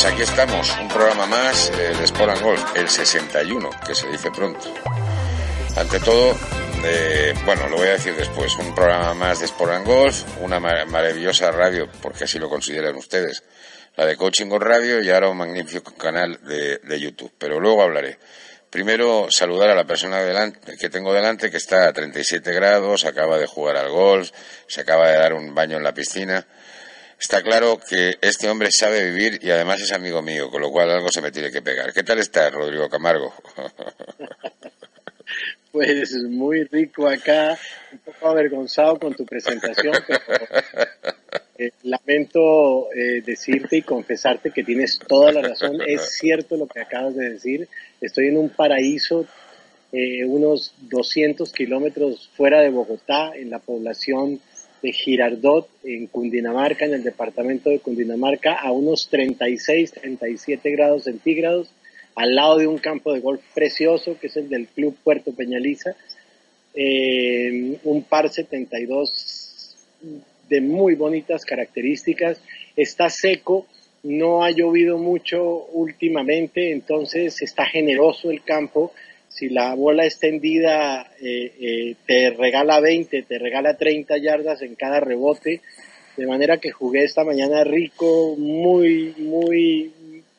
Pues aquí estamos, un programa más eh, de Sport and Golf, el 61, que se dice pronto. Ante todo, eh, bueno, lo voy a decir después, un programa más de Sport and Golf, una maravillosa radio, porque así lo consideran ustedes, la de Coaching Golf Radio y ahora un magnífico canal de, de YouTube. Pero luego hablaré. Primero, saludar a la persona delante, que tengo delante, que está a 37 grados, acaba de jugar al golf, se acaba de dar un baño en la piscina. Está claro que este hombre sabe vivir y además es amigo mío, con lo cual algo se me tiene que pegar. ¿Qué tal estás, Rodrigo Camargo? Pues muy rico acá, un poco avergonzado con tu presentación, pero eh, lamento eh, decirte y confesarte que tienes toda la razón. Es cierto lo que acabas de decir. Estoy en un paraíso, eh, unos 200 kilómetros fuera de Bogotá, en la población de Girardot, en Cundinamarca, en el departamento de Cundinamarca, a unos 36, 37 grados centígrados, al lado de un campo de golf precioso, que es el del Club Puerto Peñaliza, eh, un par 72 de muy bonitas características, está seco, no ha llovido mucho últimamente, entonces está generoso el campo, si la bola extendida eh, eh, te regala 20, te regala 30 yardas en cada rebote, de manera que jugué esta mañana rico, muy, muy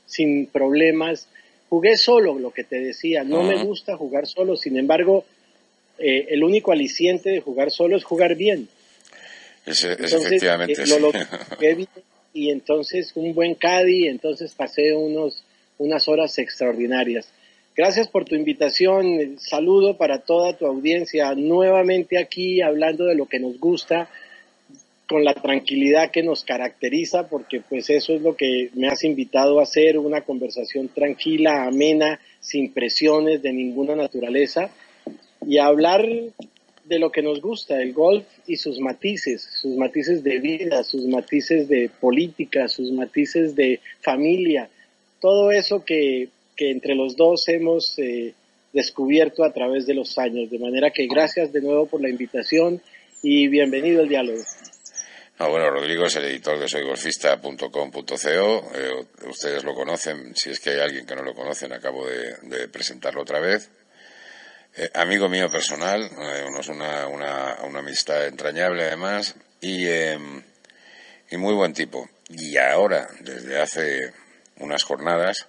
sin problemas. Jugué solo, lo que te decía, no me gusta jugar solo, sin embargo, eh, el único aliciente de jugar solo es jugar bien. Es, efectivamente. y entonces un buen caddy, entonces pasé unos, unas horas extraordinarias. Gracias por tu invitación. Saludo para toda tu audiencia. Nuevamente aquí hablando de lo que nos gusta, con la tranquilidad que nos caracteriza, porque pues eso es lo que me has invitado a hacer, una conversación tranquila, amena, sin presiones de ninguna naturaleza, y hablar de lo que nos gusta, el golf y sus matices, sus matices de vida, sus matices de política, sus matices de familia, todo eso que que entre los dos hemos eh, descubierto a través de los años. De manera que gracias de nuevo por la invitación y bienvenido al diálogo. Ah, bueno, Rodrigo es el editor de soygolfista.com.co. Eh, ustedes lo conocen. Si es que hay alguien que no lo conocen, acabo de, presentarlo otra vez. Eh, amigo mío personal, es una, una, una, amistad entrañable además y, y muy buen tipo. Y ahora, desde hace unas jornadas,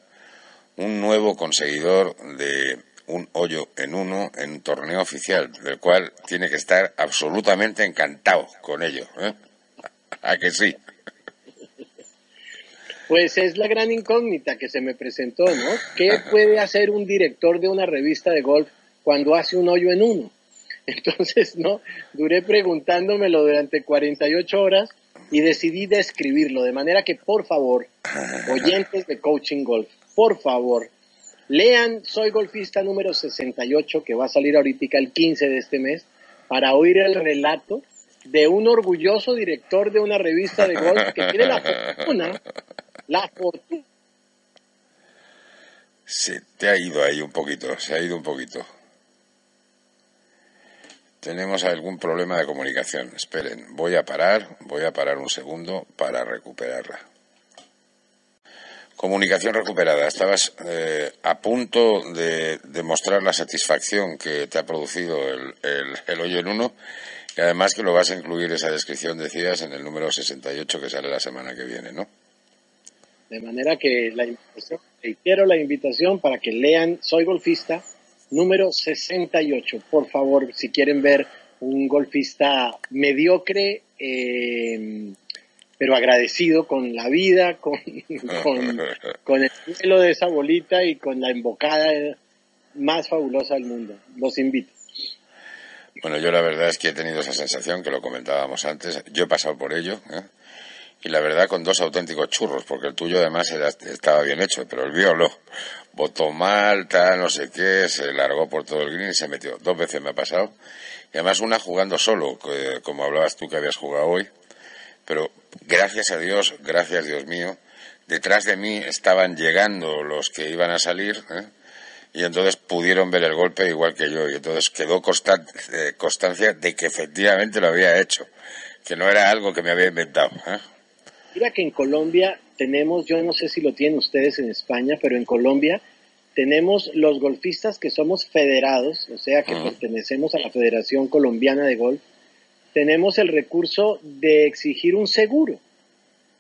un nuevo conseguidor de un hoyo en uno en un torneo oficial, del cual tiene que estar absolutamente encantado con ello. ¿eh? ¿A que sí? Pues es la gran incógnita que se me presentó, ¿no? ¿Qué puede hacer un director de una revista de golf cuando hace un hoyo en uno? Entonces, ¿no? Duré preguntándomelo durante 48 horas y decidí describirlo, de manera que, por favor, oyentes de Coaching Golf, por favor, lean Soy Golfista número 68, que va a salir ahorita el 15 de este mes, para oír el relato de un orgulloso director de una revista de golf que tiene la fortuna, la fortuna. Se te ha ido ahí un poquito, se ha ido un poquito. Tenemos algún problema de comunicación. Esperen, voy a parar, voy a parar un segundo para recuperarla. Comunicación recuperada. Estabas eh, a punto de demostrar la satisfacción que te ha producido el, hoyo en uno y además que lo vas a incluir esa descripción, decías, en el número 68 que sale la semana que viene, ¿no? De manera que la invitación, reitero la invitación para que lean Soy Golfista número 68. Por favor, si quieren ver un golfista mediocre, eh, pero agradecido con la vida, con, con, el cielo de esa bolita y con la embocada más fabulosa del mundo. Los invito. Bueno, yo la verdad es que he tenido esa sensación que lo comentábamos antes. Yo he pasado por ello. ¿eh? Y la verdad con dos auténticos churros, porque el tuyo además estaba bien hecho, pero el mío no. Votó mal, tal, no sé qué, se largó por todo el green y se metió. Dos veces me ha pasado. Y además una jugando solo, como hablabas tú que habías jugado hoy. Pero gracias a Dios, gracias Dios mío, detrás de mí estaban llegando los que iban a salir, ¿eh? y entonces pudieron ver el golpe igual que yo, y entonces quedó eh, constancia de que efectivamente lo había hecho, que no era algo que me había inventado. ¿eh? Mira que en Colombia tenemos, yo no sé si lo tienen ustedes en España, pero en Colombia tenemos los golfistas que somos federados, o sea que pertenecemos a la Federación Colombiana de Golf, tenemos el recurso de exigir un seguro,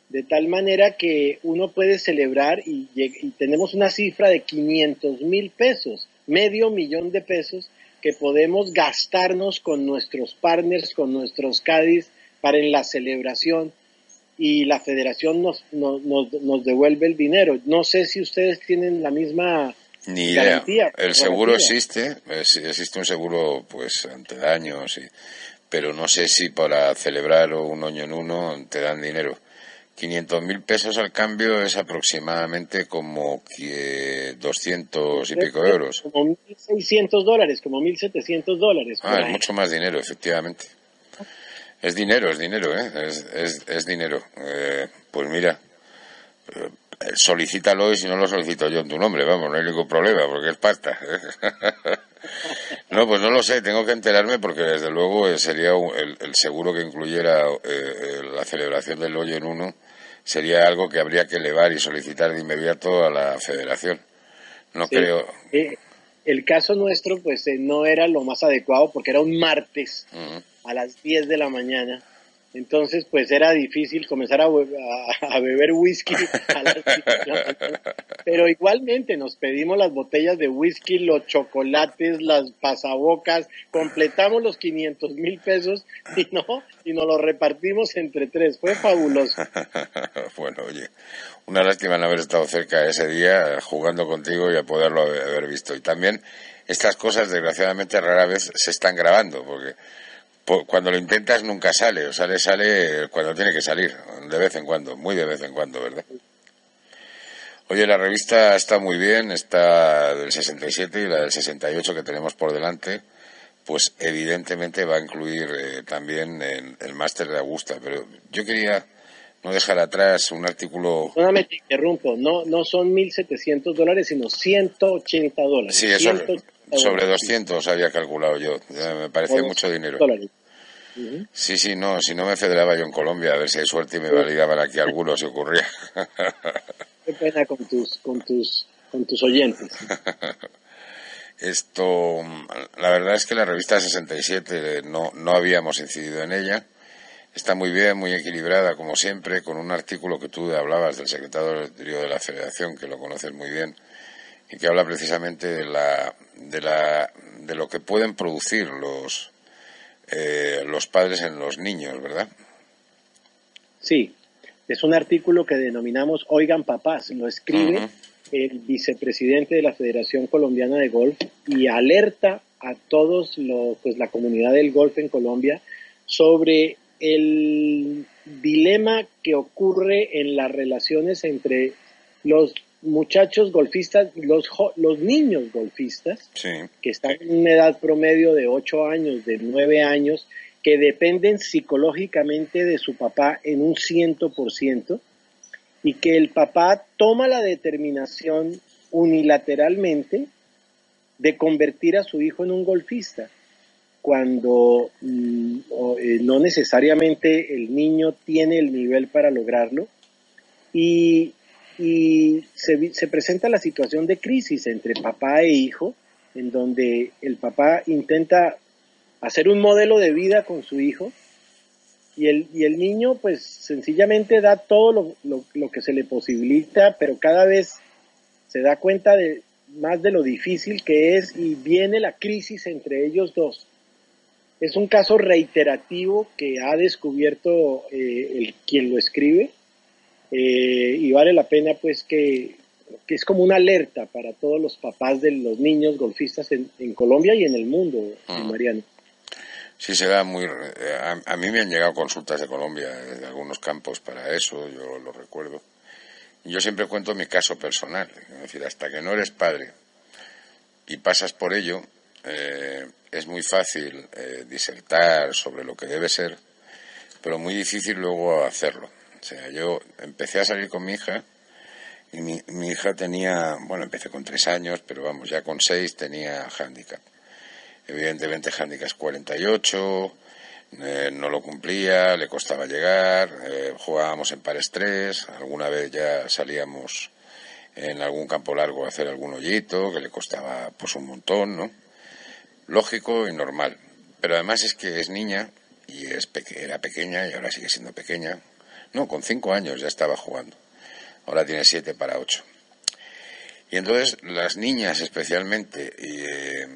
de tal manera que uno puede celebrar y, tenemos una cifra de 500 mil pesos, medio millón de pesos que podemos gastarnos con nuestros partners, con nuestros Cádiz para en la celebración y la federación nos, nos, nos, devuelve el dinero. No sé si ustedes tienen la misma ni idea. El seguro existe, existe un seguro pues ante daños y pero no sé si para celebrar un año en uno te dan dinero. 500 mil pesos al cambio es aproximadamente como 200 y pico euros. Como 1.600 dólares, como 1.700 dólares. Ah, es mucho más dinero, efectivamente. Es dinero, es dinero, ¿eh? Es, es, dinero. Eh, pues mira, eh, solicítalo y si no lo solicito yo en tu nombre, vamos, no hay ningún problema porque es pasta. ¿eh? No, pues no lo sé, tengo que enterarme porque desde luego eh, sería el, seguro que incluyera eh, eh, la celebración del hoyo en uno sería algo que habría que elevar y solicitar de inmediato a la federación. No creo. el caso nuestro, pues no era lo más adecuado porque era un martes a las 10 de la mañana entonces, pues era difícil comenzar a, beber whisky. Pero igualmente nos pedimos las botellas de whisky, los chocolates, las pasabocas, completamos los 500 mil pesos y no, y nos lo repartimos entre tres. Fue fabuloso. bueno, oye, una lástima no haber estado cerca ese día jugando contigo y a poderlo haber visto. Y también estas cosas, desgraciadamente, rara vez se están grabando, porque cuando lo intentas nunca sale, o sale, sale cuando tiene que salir, de vez en cuando, muy de vez en cuando, ¿verdad? Oye, la revista está muy bien, está del 67 y la del 68 que tenemos por delante, pues evidentemente va a incluir eh, también el, el máster de Augusta, pero yo quería no dejar atrás un artículo. Solamente te interrumpo, no, no son 1.700 dólares, sino 180 dólares. Sí, eso, sobre 200 había calculado yo. me parece mucho dinero. Sí, sí, no, si no me federaba yo en Colombia, a ver si hay suerte y me validaban aquí algunos si ocurría. Qué pena con tus, con tus, con tus oyentes. Esto, la verdad es que la revista 67 no, no habíamos incidido en ella. Está muy bien, muy equilibrada, como siempre, con un artículo que tú hablabas del secretario de la Federación, que lo conoces muy bien, que habla precisamente de la, de la, de lo que pueden producir los, eh, los padres en los niños, ¿verdad? Sí, es un artículo que denominamos Oigan Papás, lo escribe el vicepresidente de la Federación Colombiana de Golf y alerta a todos los, pues la comunidad del golf en Colombia sobre el dilema que ocurre en las relaciones entre los muchachos golfistas, los, los niños golfistas, que están en una edad promedio de 8 años, de 9 años, que dependen psicológicamente de su papá en un ciento por ciento, y que el papá toma la determinación unilateralmente de convertir a su hijo en un golfista, cuando mm, eh, no necesariamente el niño tiene el nivel para lograrlo, y y se, se presenta la situación de crisis entre papá e hijo, en donde el papá intenta hacer un modelo de vida con su hijo y el, y el niño pues sencillamente da todo lo, lo, lo, que se le posibilita, pero cada vez se da cuenta de más de lo difícil que es y viene la crisis entre ellos dos. es un caso reiterativo que ha descubierto eh, el, quien lo escribe eh, y vale la pena pues que, es como una alerta para todos los papás de los niños golfistas en, Colombia y en el mundo, mm. Mariano. Sí, se da muy... A, a, mí me han llegado consultas de Colombia, de algunos campos para eso, yo lo recuerdo. Yo siempre cuento mi caso personal, es decir, hasta que no eres padre y pasas por ello, eh, es muy fácil eh, disertar sobre lo que debe ser, pero muy difícil luego hacerlo. O sea, yo empecé a salir con mi hija y mi, mi hija tenía, bueno, empecé con tres años, pero vamos, ya con seis tenía handicap. Evidentemente handicap 48, eh, no lo cumplía, le costaba llegar, eh, jugábamos en pares tres, alguna vez ya salíamos en algún campo largo a hacer algún hoyito, que le costaba pues un montón, ¿no? Lógico y normal. Pero además es que es niña y es era pequeña y ahora sigue siendo pequeña. No, con cinco años ya estaba jugando. Ahora tiene siete para ocho. Y entonces las niñas especialmente, eh,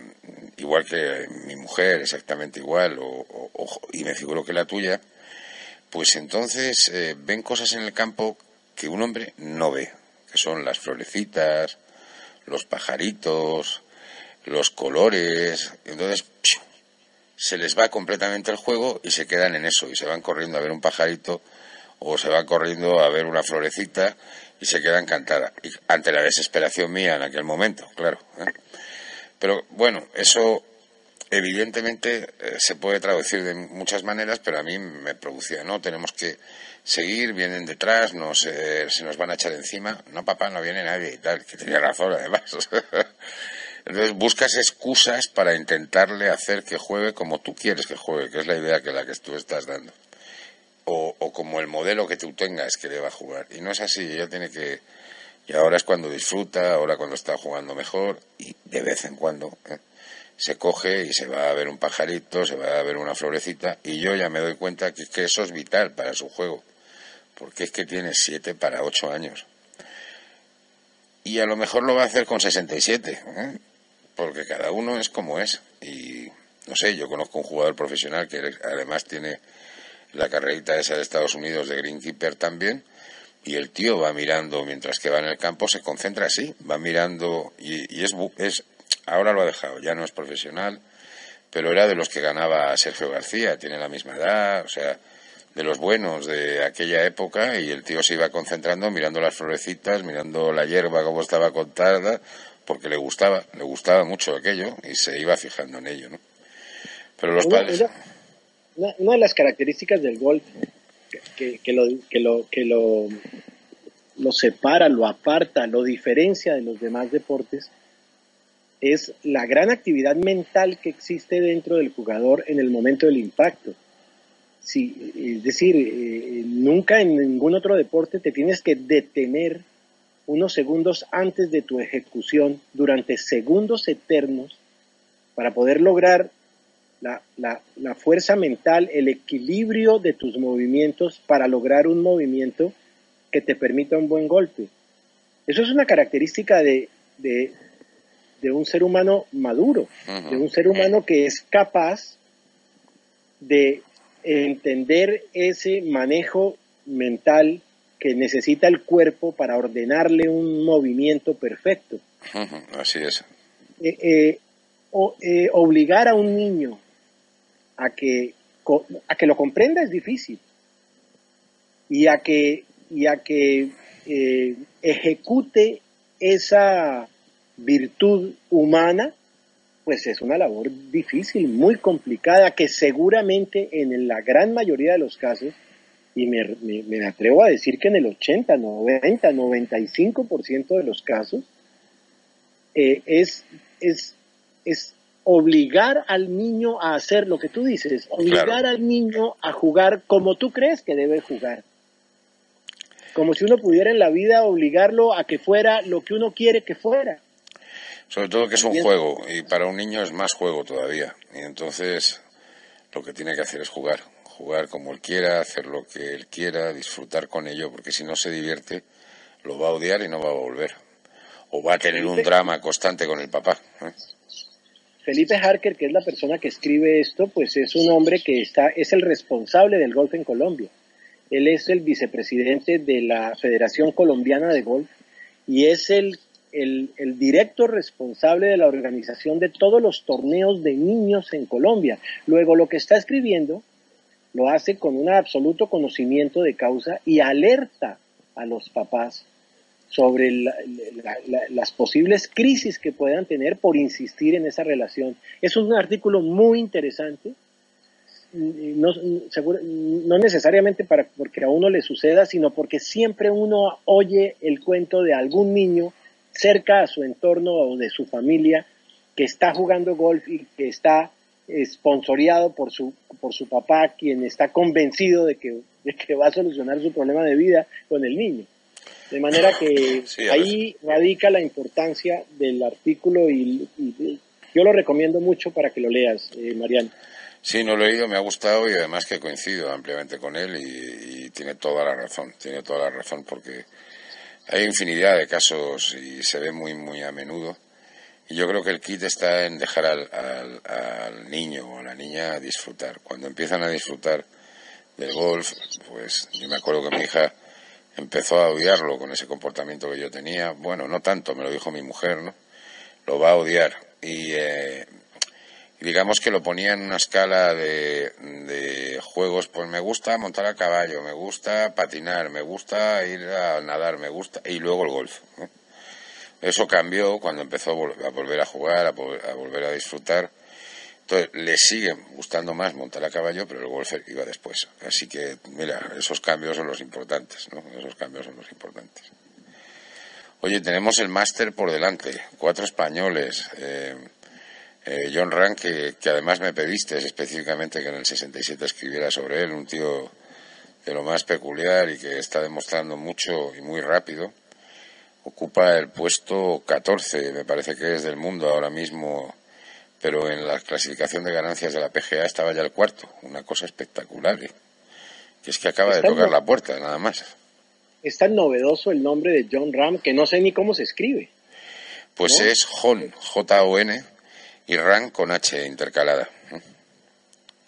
igual que mi mujer, exactamente igual, o, y me figuro que la tuya, pues entonces eh, ven cosas en el campo que un hombre no ve, que son las florecitas, los pajaritos, los colores, entonces se les va completamente el juego y se quedan en eso y se van corriendo a ver un pajarito o se van corriendo a ver una florecita y se queda encantada. Y ante la desesperación mía en aquel momento, claro. ¿eh? Pero bueno, eso evidentemente eh, se puede traducir de muchas maneras, pero a mí me producía, ¿no? Tenemos que seguir, vienen detrás, nos, se nos van a echar encima. No, papá, no viene nadie y tal, que tenía razón además. Entonces buscas excusas para intentarle hacer que juegue como tú quieres que juegue, que es la idea que la que tú estás dando o, como el modelo que tú tengas que deba jugar. Y no es así, ella tiene que... Y ahora es cuando disfruta, ahora cuando está jugando mejor y de vez en cuando ¿eh? se coge y se va a ver un pajarito, se va a ver una florecita y yo ya me doy cuenta que, eso es vital para su juego, porque es que tiene siete para ocho años. Y a lo mejor lo va a hacer con 67, ¿eh? porque cada uno es como es. Y no sé, yo conozco un jugador profesional que además tiene la carrerita esa de Estados Unidos de Greenkeeper también, y el tío va mirando mientras que va en el campo, se concentra así, va mirando y, es, es, ahora lo ha dejado, ya no es profesional, pero era de los que ganaba Sergio García, tiene la misma edad, o sea, de los buenos de aquella época y el tío se iba concentrando mirando las florecitas, mirando la hierba como estaba contada, porque le gustaba, le gustaba mucho aquello y se iba fijando en ello, ¿no? Pero los padres una, de las características del golf que, lo, que, lo, que lo, lo separa, lo aparta, lo diferencia de los demás deportes, es la gran actividad mental que existe dentro del jugador en el momento del impacto. Sí, es decir, eh, nunca en ningún otro deporte te tienes que detener unos segundos antes de tu ejecución durante segundos eternos para poder lograr la, la, fuerza mental, el equilibrio de tus movimientos para lograr un movimiento que te permita un buen golpe. Eso es una característica de, de, un ser humano maduro, de un ser humano que es capaz de entender ese manejo mental que necesita el cuerpo para ordenarle un movimiento perfecto. Así es. Eh, eh, eh, obligar a un niño a que, a que lo comprenda es difícil. Y a que, y a que eh, ejecute esa virtud humana, pues es una labor difícil, muy complicada, que seguramente en la gran mayoría de los casos, y me, me, atrevo a decir que en el 80, 90, 95% de los casos, eh, es, es, es obligar al niño a hacer lo que tú dices, obligar al niño a jugar como tú crees que debe jugar. Como si uno pudiera en la vida obligarlo a que fuera lo que uno quiere que fuera. Sobre todo que es un juego y para un niño es más juego todavía. Y entonces lo que tiene que hacer es jugar, jugar como él quiera, hacer lo que él quiera, disfrutar con ello, porque si no se divierte lo va a odiar y no va a volver. O va a tener un drama constante con el papá. ¿eh? Felipe Harker, que es la persona que escribe esto, pues es un hombre que está, es el responsable del golf en Colombia. Él es el vicepresidente de la Federación Colombiana de Golf y es el, el, el, directo responsable de la organización de todos los torneos de niños en Colombia. Luego, lo que está escribiendo lo hace con un absoluto conocimiento de causa y alerta a los papás sobre las posibles crisis que puedan tener por insistir en esa relación. Es un artículo muy interesante, no, no necesariamente para, porque a uno le suceda, sino porque siempre uno oye el cuento de algún niño cerca a su entorno o de su familia que está jugando golf y que está esponsoreado por su, por su papá, quien está convencido de que, de que va a solucionar su problema de vida con el niño. De manera que ahí radica la importancia del artículo y, yo lo recomiendo mucho para que lo leas, eh, Mariano. Sí, no lo he leído, me ha gustado y además que coincido ampliamente con él y, tiene toda la razón, tiene toda la razón porque hay infinidad de casos y se ve muy, muy a menudo. Y yo creo que el kit está en dejar al, al niño o a la niña disfrutar. Cuando empiezan a disfrutar del golf, pues yo me acuerdo que mi hija empezó a odiarlo con ese comportamiento que yo tenía. Bueno, no tanto, me lo dijo mi mujer, ¿no? Lo va a odiar. Y eh, digamos que lo ponía en una escala de, de, juegos, pues me gusta montar a caballo, me gusta patinar, me gusta ir a nadar, me gusta, y luego el golf. Eso cambió cuando empezó a volver a jugar, a volver a disfrutar entonces, le sigue gustando más montar a caballo, pero el golfer iba después. Así que, mira, esos cambios son los importantes, ¿no? Esos cambios son los importantes. Oye, tenemos el máster por delante, cuatro españoles. Eh, eh, John Rank, que, que, además me pediste específicamente que en el 67 escribiera sobre él, un tío de lo más peculiar y que está demostrando mucho y muy rápido. Ocupa el puesto 14, me parece que es del mundo ahora mismo pero en la clasificación de ganancias de la PGA estaba ya el cuarto, una cosa espectacular, ¿eh? que es que acaba de tocar la puerta, nada más. Es tan novedoso el nombre de John Ram que no sé ni cómo se escribe. Pues es Jon, J-O-N, y Ram con H intercalada.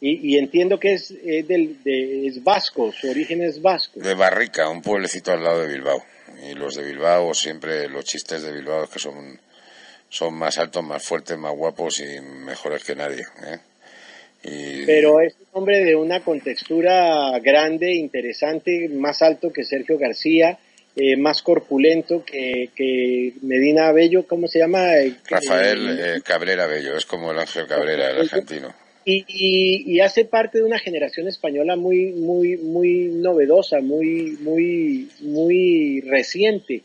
Y, entiendo que es, del, de, es vasco, su origen es vasco. De Barrica, un pueblecito al lado de Bilbao. Y los de Bilbao, siempre los chistes de Bilbao es que son son más altos, más fuertes, más guapos y mejores que nadie. ¿eh? Pero es un hombre de una contextura grande, interesante, más alto que Sergio García, eh, más corpulento que, que, Medina Bello, ¿cómo se llama? Eh, Rafael Cabrera Bello, es como el Ángel Cabrera, el argentino. Y, y, hace parte de una generación española muy, muy, muy novedosa, muy, muy, muy reciente.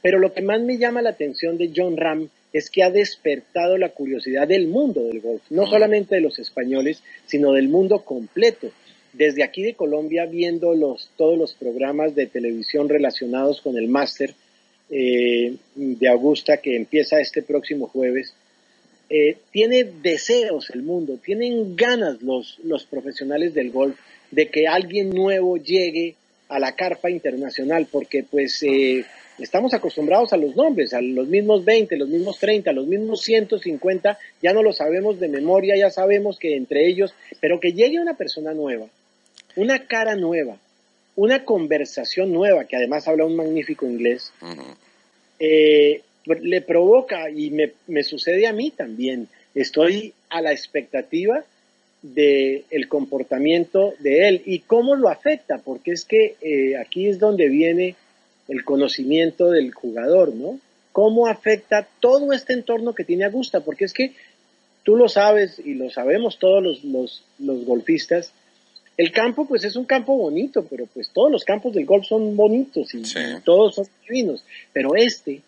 Pero lo que más me llama la atención de John Ram es que ha despertado la curiosidad del mundo del golf, no solamente de los españoles, sino del mundo completo. Desde aquí de Colombia, viendo los, todos los programas de televisión relacionados con el máster eh, de Augusta que empieza este próximo jueves, eh, tiene deseos el mundo, tienen ganas los, los profesionales del golf de que alguien nuevo llegue a la carpa internacional, porque pues eh, estamos acostumbrados a los nombres, a los mismos 20, los mismos 30, los mismos 150, ya no lo sabemos de memoria, ya sabemos que entre ellos, pero que llegue una persona nueva, una cara nueva, una conversación nueva, que además habla un magnífico inglés, eh, le provoca, y me, sucede a mí también, estoy a la expectativa del el comportamiento de él y cómo lo afecta, porque es que eh, aquí es donde viene el conocimiento del jugador, ¿no? ¿Cómo afecta todo este entorno que tiene Augusta? Porque es que tú lo sabes y lo sabemos todos los, los, golfistas, el campo pues es un campo bonito, pero pues todos los campos del golf son bonitos y todos son divinos, pero este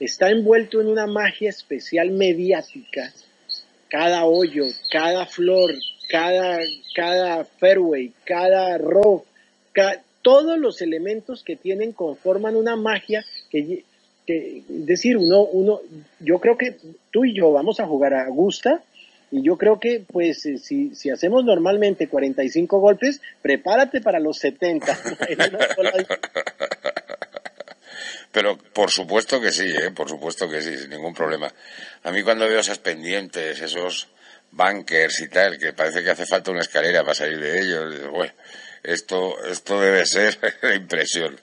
está envuelto en una magia especial mediática, cada hoyo, cada flor, cada, cada fairway, cada rough, todos los elementos que tienen conforman una magia que, es decir, uno, uno, yo creo que tú y yo vamos a jugar a Augusta y yo creo que, pues, eh, si, si hacemos normalmente 45 golpes, prepárate para los 70. pero por supuesto que sí, ¿eh? por supuesto que sí, sin ningún problema. A mí cuando veo esas pendientes, esos bunkers y tal, que parece que hace falta una escalera para salir de ellos, bueno, esto, esto debe ser impresión.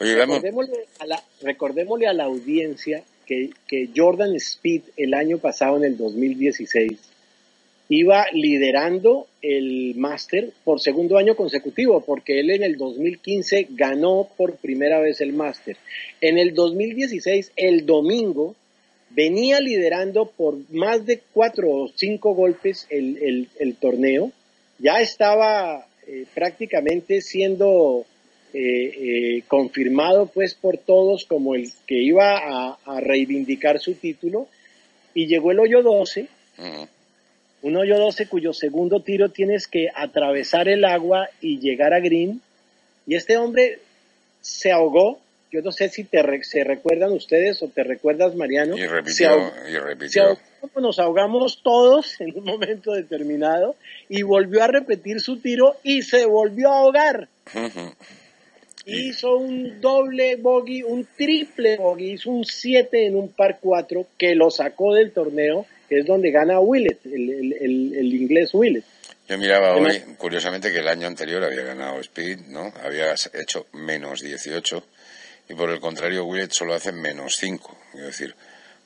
Oye, recordémosle, a la, recordémosle a la audiencia que, que Jordan Speed el año pasado, en el 2016, iba liderando el máster por segundo año consecutivo, porque él en el 2015 ganó por primera vez el máster. En el 2016, el domingo, venía liderando por más de cuatro o cinco golpes el, torneo. Ya estaba eh, prácticamente siendo eh, eh, confirmado pues por todos como el que iba a, reivindicar su título. Y llegó el hoyo 12 un hoyo 12 cuyo segundo tiro tienes que atravesar el agua y llegar a green. Y este hombre se ahogó. Yo no sé si te se recuerdan ustedes o te recuerdas, Mariano. Y repitió, y repitió. nos ahogamos todos en un momento determinado y volvió a repetir su tiro y se volvió a ahogar. Hizo un doble bogey, un triple bogey, hizo un 7 en un par 4 que lo sacó del torneo es donde gana Willett, el, inglés Willett. Yo miraba hoy, curiosamente, que el año anterior había ganado Speed, ¿no? Había hecho menos 18 y por el contrario Willett solo hace menos 5. Es decir,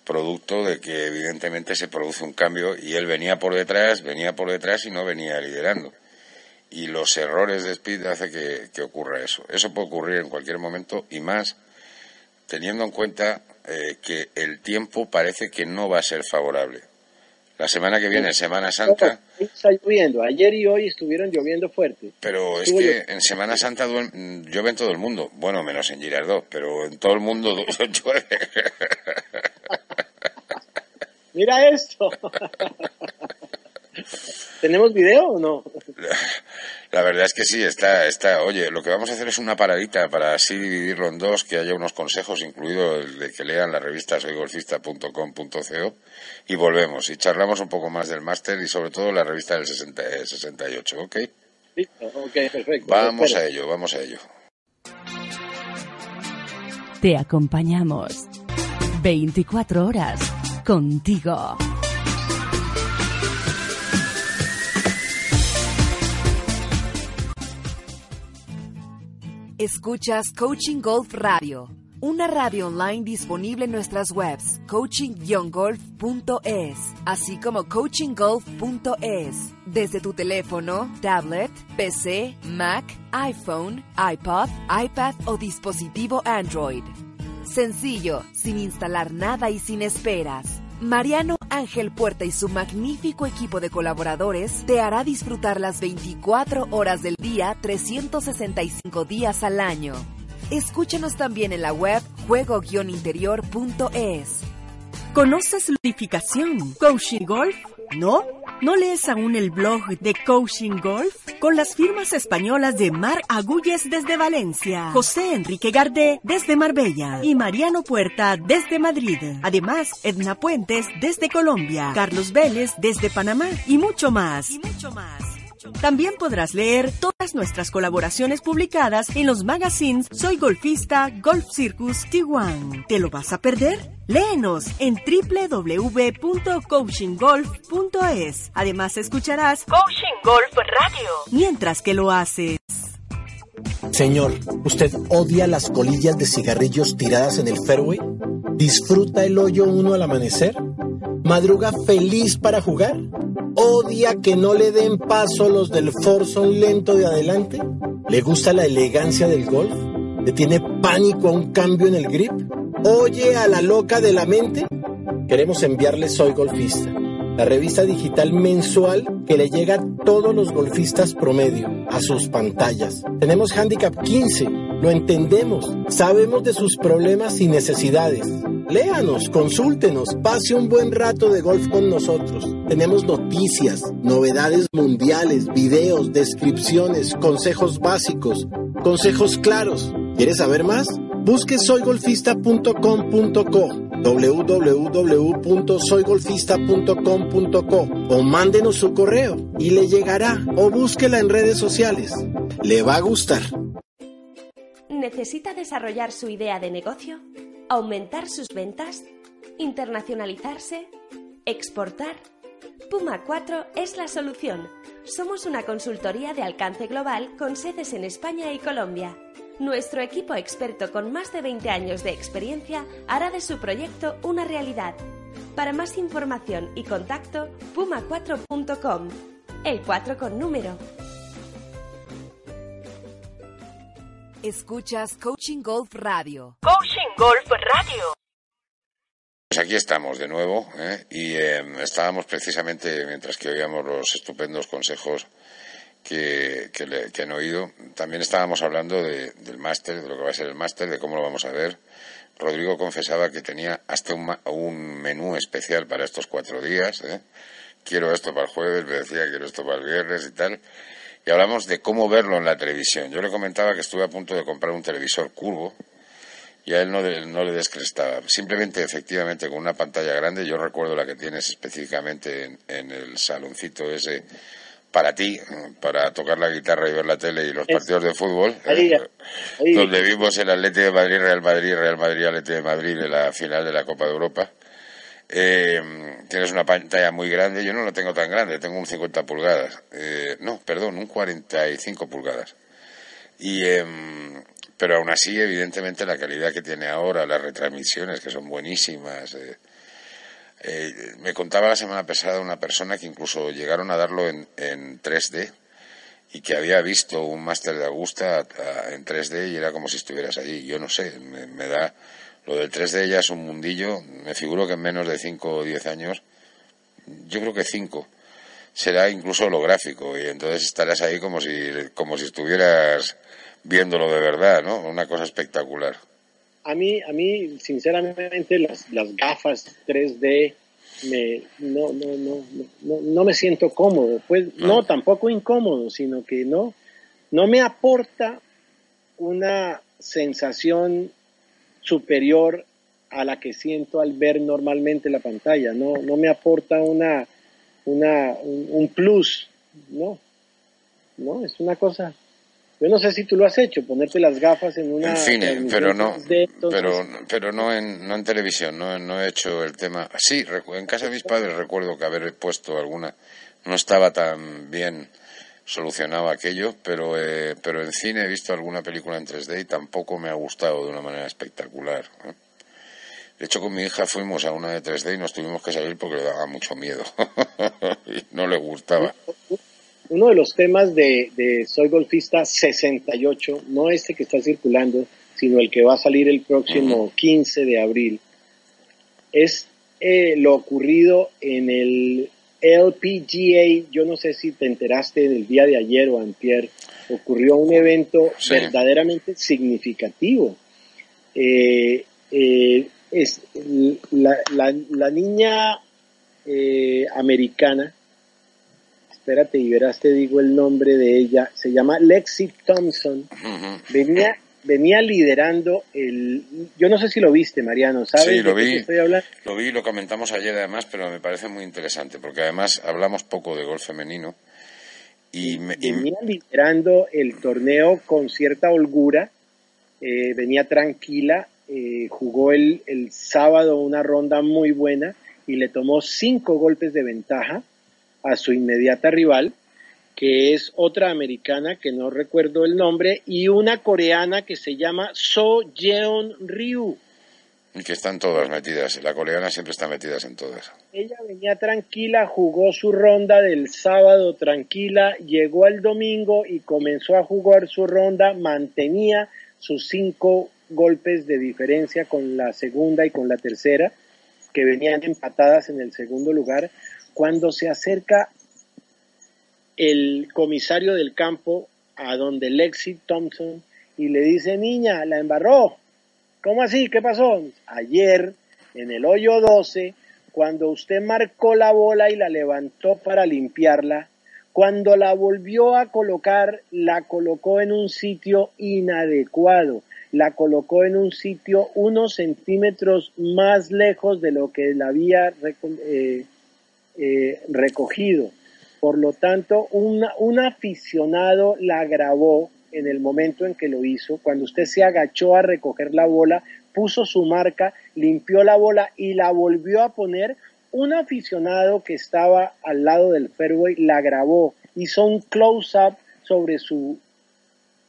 producto de que evidentemente se produce un cambio y él venía por detrás, venía por detrás y no venía liderando. Y los errores de Speed hace que, que ocurra eso. Eso puede ocurrir en cualquier momento y más teniendo en cuenta eh, que el tiempo parece que no va a ser favorable. La semana que viene, Semana Santa. Está lloviendo. Ayer y hoy estuvieron lloviendo fuerte. Pero es que en Semana Santa llueve en todo el mundo. Bueno, menos en Girardot, pero en todo el mundo llueve. Mira esto. ¿Tenemos video o no? La verdad es que sí, está, está. Oye, lo que vamos a hacer es una paradita para así dividirlo en dos, que haya unos consejos, incluido el de que lean la revista soygolfista.com.co y volvemos y charlamos un poco más del máster y sobre todo la revista del 68, ¿ok? ok, perfecto. Vamos a ello, vamos a ello. Te acompañamos 24 horas contigo. Escuchas Coaching Golf Radio, una radio online disponible en nuestras webs coaching-golf.es, así como coachinggolf.es, desde tu teléfono, tablet, PC, Mac, iPhone, iPod, iPad o dispositivo Android. Sencillo, sin instalar nada y sin esperas. Mariano Ángel Puerta y su magnífico equipo de colaboradores te hará disfrutar las 24 horas del día, 365 días al año. Escúchanos también en la web juego-interior.es. ¿Conoces ludificación? ¿Coaching Golf? ¿No? ¿No lees aún el blog de Coaching Golf? Con las firmas españolas de Mar Agulles desde Valencia, José Enrique Gardé desde Marbella y Mariano Puerta desde Madrid. Además, Edna Puentes desde Colombia, Carlos Vélez desde Panamá y mucho más. Y mucho más. También podrás leer todas nuestras colaboraciones publicadas en los magazines Soy Golfista, Golf Circus, Tijuana. ¿Te lo vas a perder? Léenos en www.coachinggolf.es. Además escucharás Coaching Golf Radio mientras que lo haces. Señor, ¿usted odia las colillas de cigarrillos tiradas en el fairway? ¿Disfruta el hoyo uno al amanecer? ¿Madruga feliz para jugar? ¿Odia que no le den paso los del forzón lento de adelante? ¿Le gusta la elegancia del golf? ¿Le tiene pánico a un cambio en el grip? ¿Oye a la loca de la mente? Queremos enviarle Soy Golfista, la revista digital mensual que le llega a todos los golfistas promedio, a sus pantallas. Tenemos Handicap 15, lo entendemos, sabemos de sus problemas y necesidades Léanos, consúltenos, pase un buen rato de golf con nosotros. Tenemos noticias, novedades mundiales, videos, descripciones, consejos básicos, consejos claros. ¿Quieres saber más? Busque soygolfista.com.co www.soygolfista.com.co o mándenos su correo y le llegará o búsquela en redes sociales. Le va a gustar necesita desarrollar su idea de negocio, aumentar sus ventas, internacionalizarse, exportar. Puma 4 es la solución. Somos una consultoría de alcance global con sedes en España y Colombia. Nuestro equipo experto con más de 20 años de experiencia hará de su proyecto una realidad. Para más información y contacto, puma4.com. El 4 con número. Escuchas Coaching Golf Radio. Coaching Golf Radio. Pues aquí estamos de nuevo ¿eh? y eh, estábamos precisamente, mientras que oíamos los estupendos consejos que, que, han oído, también estábamos hablando del máster, de lo que va a ser el máster, de cómo lo vamos a ver. Rodrigo confesaba que tenía hasta un, un menú especial para estos cuatro días. ¿eh? Quiero esto para el jueves, me decía quiero esto para el viernes y tal. Y hablamos de cómo verlo en la televisión. Yo le comentaba que estuve a punto de comprar un televisor curvo y a él no, no le descrestaba. Simplemente, efectivamente, con una pantalla grande, yo recuerdo la que tienes específicamente en, en el saloncito ese para ti, para tocar la guitarra y ver la tele y los partidos de fútbol, eh, donde vimos el Atlético de Madrid, Real Madrid, Real Madrid, Atlético de Madrid en la final de la Copa de Europa. Eh, tienes una pantalla muy grande, yo no la tengo tan grande, tengo un 50 pulgadas, eh, no, perdón, un 45 pulgadas. Y, em, pero aún así, evidentemente, la calidad que tiene ahora, las retransmisiones, que son buenísimas, eh, me contaba la semana pasada una persona que incluso llegaron a darlo en, en 3D y que había visto un máster de Augusta en 3D y era como si estuvieras allí. Yo no sé, me, da. Lo del 3D ya es un mundillo. Me figuro que en menos de 5 o 10 años, yo creo que 5, será incluso holográfico y entonces estarás ahí como si, como si estuvieras viéndolo de verdad, ¿no? Una cosa espectacular a mí, a mí sinceramente, las, las gafas 3D me, no, no, no, no, no me siento cómodo. Pues no. tampoco incómodo, sino que no, no me aporta una sensación superior a la que siento al ver normalmente la pantalla. No, no me aporta una, una, un plus, no. No, es una cosa yo no sé si tú lo has hecho, ponerte las gafas en una... En cine, pero no, pero, pero no en, no en televisión, no, no he hecho el tema... Sí, en casa de mis padres recuerdo que haber puesto alguna, no estaba tan bien solucionado aquello, pero, eh, pero en cine he visto alguna película en 3D y tampoco me ha gustado de una manera espectacular. De hecho, con mi hija fuimos a una de 3D y nos tuvimos que salir porque le daba mucho miedo y no le gustaba uno de los temas de, Soy Golfista 68, no este que está circulando, sino el que va a salir el próximo 15 de abril, es eh, lo ocurrido en el LPGA, yo no sé si te enteraste del día de ayer o antier, ocurrió un evento verdaderamente significativo. Eh, eh, es la, niña americana espérate y verás, te digo el nombre de ella, se llama Lexi Thompson, venía, venía liderando el, yo no sé si lo viste, Mariano, ¿sabes? Sí, lo vi, lo vi, lo comentamos ayer además, pero me parece muy interesante, porque además hablamos poco de golf femenino. Y, venía liderando el torneo con cierta holgura, eh, venía tranquila, eh, jugó el, el sábado una ronda muy buena y le tomó cinco golpes de ventaja a su inmediata rival, que es otra americana que no recuerdo el nombre, y una coreana que se llama So Jeon Ryu. Y que están todas metidas, la coreana siempre está metida en todas. Ella venía tranquila, jugó su ronda del sábado tranquila, llegó al domingo y comenzó a jugar su ronda, mantenía sus cinco golpes de diferencia con la segunda y con la tercera, que venían empatadas en el segundo lugar, cuando se acerca el comisario del campo a donde Lexi Thompson y le dice, niña, la embarró. ¿Cómo así? ¿Qué pasó? Ayer, en el hoyo 12, cuando usted marcó la bola y la levantó para limpiarla, cuando la volvió a colocar, la colocó en un sitio inadecuado, la colocó en un sitio unos centímetros más lejos de lo que la había eh, eh, recogido. Por lo tanto, un aficionado la grabó en el momento en que lo hizo, cuando usted se agachó a recoger la bola, puso su marca, limpió la bola y la volvió a poner. Un aficionado que estaba al lado del fairway la grabó, hizo un close-up sobre su,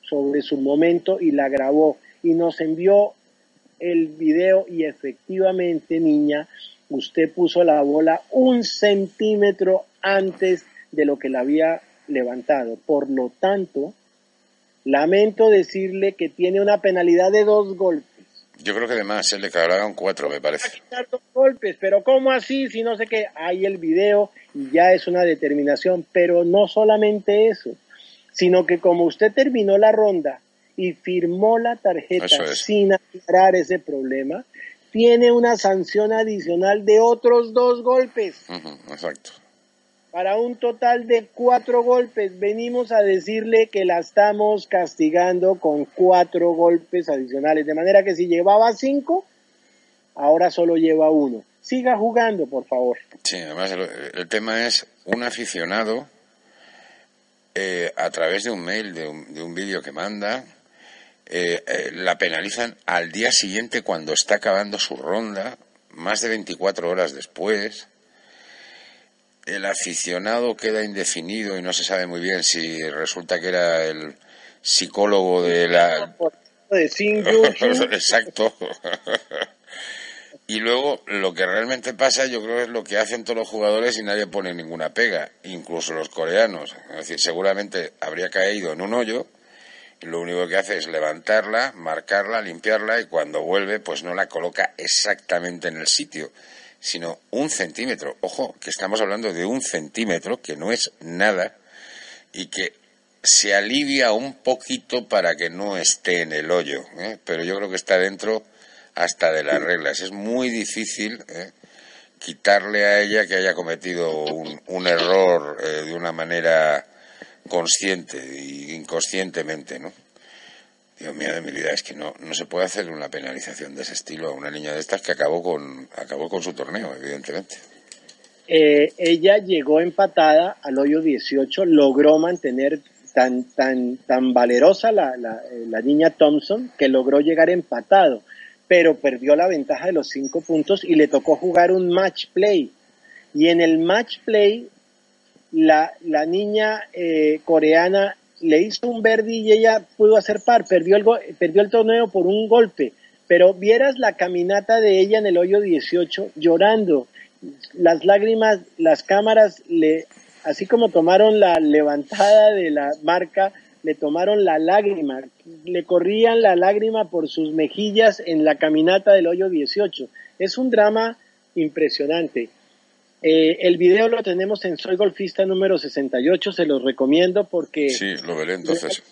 sobre su momento y la grabó y nos envió el video y efectivamente, niña, usted puso la bola un centímetro antes de lo que la había levantado. Por lo tanto, lamento decirle que tiene una penalidad de dos golpes. Yo creo que además se le un cuatro, me parece. Dos golpes, pero ¿cómo así? Si no sé qué, hay el video y ya es una determinación, pero no solamente eso, sino que como usted terminó la ronda y firmó la tarjeta sin aclarar ese problema, tiene una sanción adicional de otros dos golpes. exacto. Para un total de cuatro golpes. Venimos a decirle que la estamos castigando con cuatro golpes adicionales. De manera que si llevaba cinco, ahora solo lleva uno. Siga jugando, por favor. Sí, además el, tema es un aficionado eh, a través de un mail, de un, de un vídeo que manda, eh, eh, la penalizan al día siguiente cuando está acabando su ronda, más de 24 horas después. El aficionado queda indefinido y no se sabe muy bien si resulta que era el psicólogo de la... Exacto. y luego lo que realmente pasa yo creo es lo que hacen todos los jugadores y nadie pone ninguna pega, incluso los coreanos. Es decir, seguramente habría caído en un hoyo lo único que hace es levantarla, marcarla, limpiarla y cuando vuelve pues no la coloca exactamente en el sitio, sino un centímetro. Ojo, que estamos hablando de un centímetro, que no es nada, y que se alivia un poquito para que no esté en el hoyo, ¿eh? pero yo creo que está dentro hasta de las reglas. Es muy difícil ¿eh? quitarle a ella que haya cometido un, error eh, de una manera consciente e inconscientemente, ¿no? Dios mío de mi vida, es que no, no se puede hacer una penalización de ese estilo a una niña de estas que acabó con, acabó con su torneo, evidentemente. Eh, ella llegó empatada al hoyo 18, logró mantener tan, tan, tan valerosa la, la, eh, la niña Thompson que logró llegar empatado, pero perdió la ventaja de los cinco puntos y le tocó jugar un match play. Y en el match play la, la niña eh, coreana le hizo un verde y ella pudo hacer par, perdió el, perdió el torneo por un golpe, pero vieras la caminata de ella en el hoyo 18 llorando, las lágrimas, las cámaras, le, así como tomaron la levantada de la marca, le tomaron la lágrima, le corrían la lágrima por sus mejillas en la caminata del hoyo 18. Es un drama impresionante. Eh, el video lo tenemos en Soy Golfista número 68, se los recomiendo porque... Sí, lo veré entonces.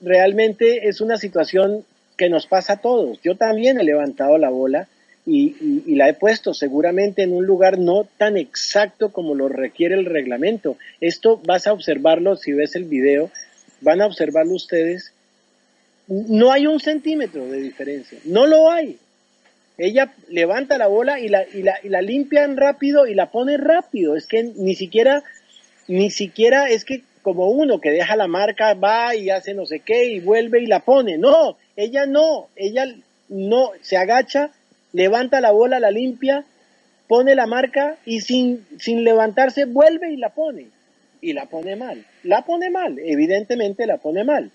realmente es una situación que nos pasa a todos. Yo también he levantado la bola y, la he puesto seguramente en un lugar no tan exacto como lo requiere el reglamento. Esto vas a observarlo si ves el video, van a observarlo ustedes. No hay un centímetro de diferencia, no lo hay ella levanta la bola y la, y la, y la limpian rápido y la pone rápido. Es que ni siquiera, ni siquiera es que como uno que deja la marca, va y hace no sé qué y vuelve y la pone. No, ella no, ella no, se agacha, levanta la bola, la limpia, pone la marca y sin, sin levantarse vuelve y la pone. Y la pone mal. La pone mal, evidentemente la pone mal.